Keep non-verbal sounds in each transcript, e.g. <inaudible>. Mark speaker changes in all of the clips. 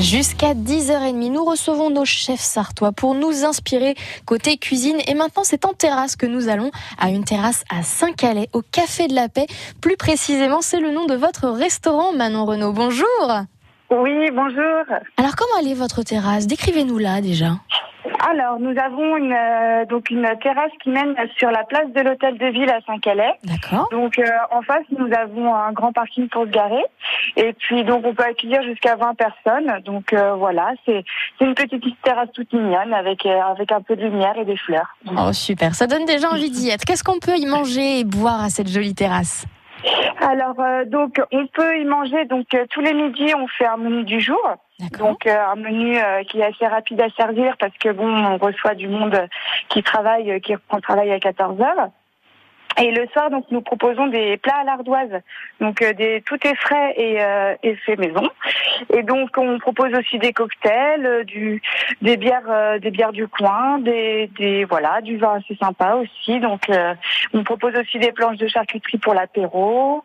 Speaker 1: Jusqu'à 10h30, nous recevons nos chefs sartois pour nous inspirer côté cuisine. Et maintenant, c'est en terrasse que nous allons à une terrasse à Saint-Calais, au Café de la Paix. Plus précisément, c'est le nom de votre restaurant, Manon Renaud. Bonjour.
Speaker 2: Oui, bonjour.
Speaker 1: Alors, comment allait votre terrasse? Décrivez-nous là déjà.
Speaker 2: Alors, nous avons une, euh, donc une terrasse qui mène sur la place de l'hôtel de ville à Saint-Calais.
Speaker 1: D'accord.
Speaker 2: Donc, euh, en face, nous avons un grand parking pour se garer. Et puis, donc, on peut accueillir jusqu'à 20 personnes. Donc, euh, voilà, c'est c'est une petite terrasse toute mignonne avec, euh, avec un peu de lumière et des fleurs.
Speaker 1: Oh, super. Ça donne déjà envie d'y être. Qu'est-ce qu'on peut y manger et boire à cette jolie terrasse?
Speaker 2: Alors, euh, donc, on peut y manger. Donc, tous les midis, on fait un menu du jour. Donc, euh, un menu euh, qui est assez rapide à servir parce que, bon, on reçoit du monde qui travaille, euh, qui reprend travail à 14 heures. Et le soir, donc, nous proposons des plats à l'ardoise. Donc, euh, des, tout est frais et, euh, et fait maison. Et donc, on propose aussi des cocktails, euh, du, des bières, euh, des bières du coin, des, des, voilà, du vin assez sympa aussi. Donc, euh, on propose aussi des planches de charcuterie pour l'apéro,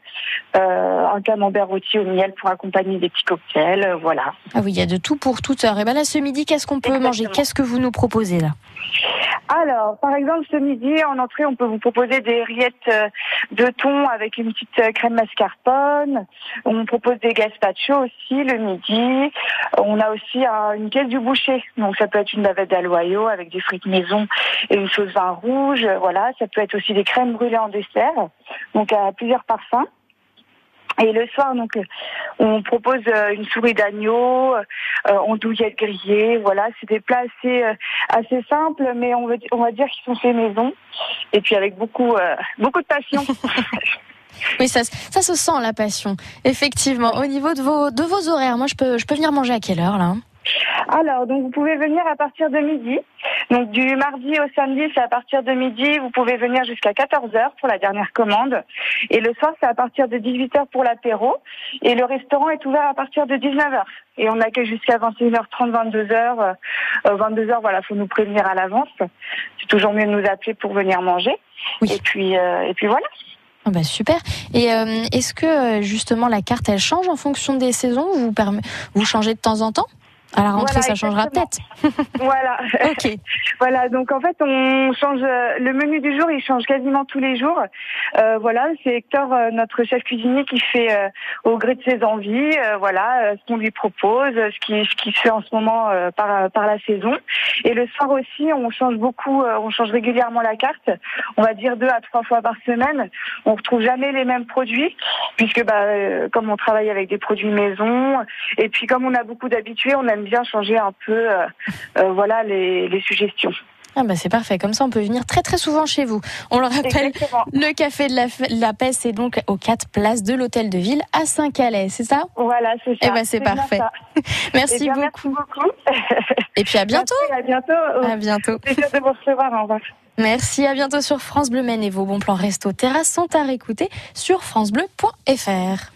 Speaker 2: euh, un camembert rôti au miel pour accompagner des petits cocktails, voilà.
Speaker 1: Ah oui, il y a de tout pour toute heure. Et ben là, ce midi, qu'est-ce qu'on peut
Speaker 2: Exactement.
Speaker 1: manger Qu'est-ce que vous nous proposez là?
Speaker 2: Alors, par exemple, ce midi, en entrée, on peut vous proposer des rillettes euh, de thon avec une petite euh, crème mascarpone. On propose des gazpacho aussi le midi. On a aussi euh, une caisse du boucher. Donc, ça peut être une bavette d'aloyau avec des frites maison et une sauce vin rouge. Voilà, ça peut être aussi des crèmes brûlées en dessert. Donc, à plusieurs parfums. Et le soir, donc, euh, on propose euh, une souris d'agneau, euh, andouillettes grillées. Voilà, c'est des plats assez, assez simples, mais on, veut, on va dire qu'ils sont faits maison. Et puis avec beaucoup, beaucoup de passion. <laughs>
Speaker 1: Oui, ça, ça se sent la passion. Effectivement. Au niveau de vos, de vos horaires, moi, je peux, je peux venir manger à quelle heure là?
Speaker 2: Alors, donc, vous pouvez venir à partir de midi. Donc, du mardi au samedi, c'est à partir de midi. Vous pouvez venir jusqu'à 14 heures pour la dernière commande. Et le soir, c'est à partir de 18 heures pour l'apéro. Et le restaurant est ouvert à partir de 19 heures. Et on accueille jusqu'à 21h30, 22h. Euh, 22h, voilà, faut nous prévenir à l'avance. C'est toujours mieux de nous appeler pour venir manger.
Speaker 1: Oui.
Speaker 2: Et puis, euh, et puis voilà.
Speaker 1: Ah bah super. Et euh, est-ce que euh, justement la carte elle change en fonction des saisons? Ou vous, permet- vous changez de temps en temps? À la rentrée,
Speaker 2: Voilà,
Speaker 1: ça changera peut-être. <laughs>
Speaker 2: Voilà.
Speaker 1: Ok. <laughs>
Speaker 2: Voilà, donc en fait, on change euh, le menu du jour, il change quasiment tous les jours. Euh, voilà, c'est Hector, euh, notre chef cuisinier, qui fait euh, au gré de ses envies, euh, voilà, euh, ce qu'on lui propose, ce qui ce qui se fait en ce moment euh, par par la saison. Et le soir aussi, on change beaucoup, euh, on change régulièrement la carte. On va dire deux à trois fois par semaine. On retrouve jamais les mêmes produits, puisque bah euh, comme on travaille avec des produits maison, et puis comme on a beaucoup d'habitués, on aime bien changer un peu, euh, euh, voilà, les, les suggestions.
Speaker 1: Ah bah c'est parfait. Comme ça, on peut venir très très souvent chez vous. On le rappelle.
Speaker 2: Exactement.
Speaker 1: Le café de la, la paix, c'est donc aux quatre places de l'hôtel de ville à Saint-Calais, c'est ça?
Speaker 2: Voilà, c'est ça.
Speaker 1: Eh ben c'est parfait. <laughs> Merci
Speaker 2: Eh bien,
Speaker 1: beaucoup.
Speaker 2: Merci beaucoup. <laughs>
Speaker 1: Et puis à bientôt.
Speaker 2: Merci, à bientôt.
Speaker 1: À bientôt. <laughs>
Speaker 2: Plaisir de vous recevoir. Au revoir.
Speaker 1: Merci, à bientôt sur France Bleu Maine et vos bons plans resto terrasse sont à réécouter sur francebleu.fr.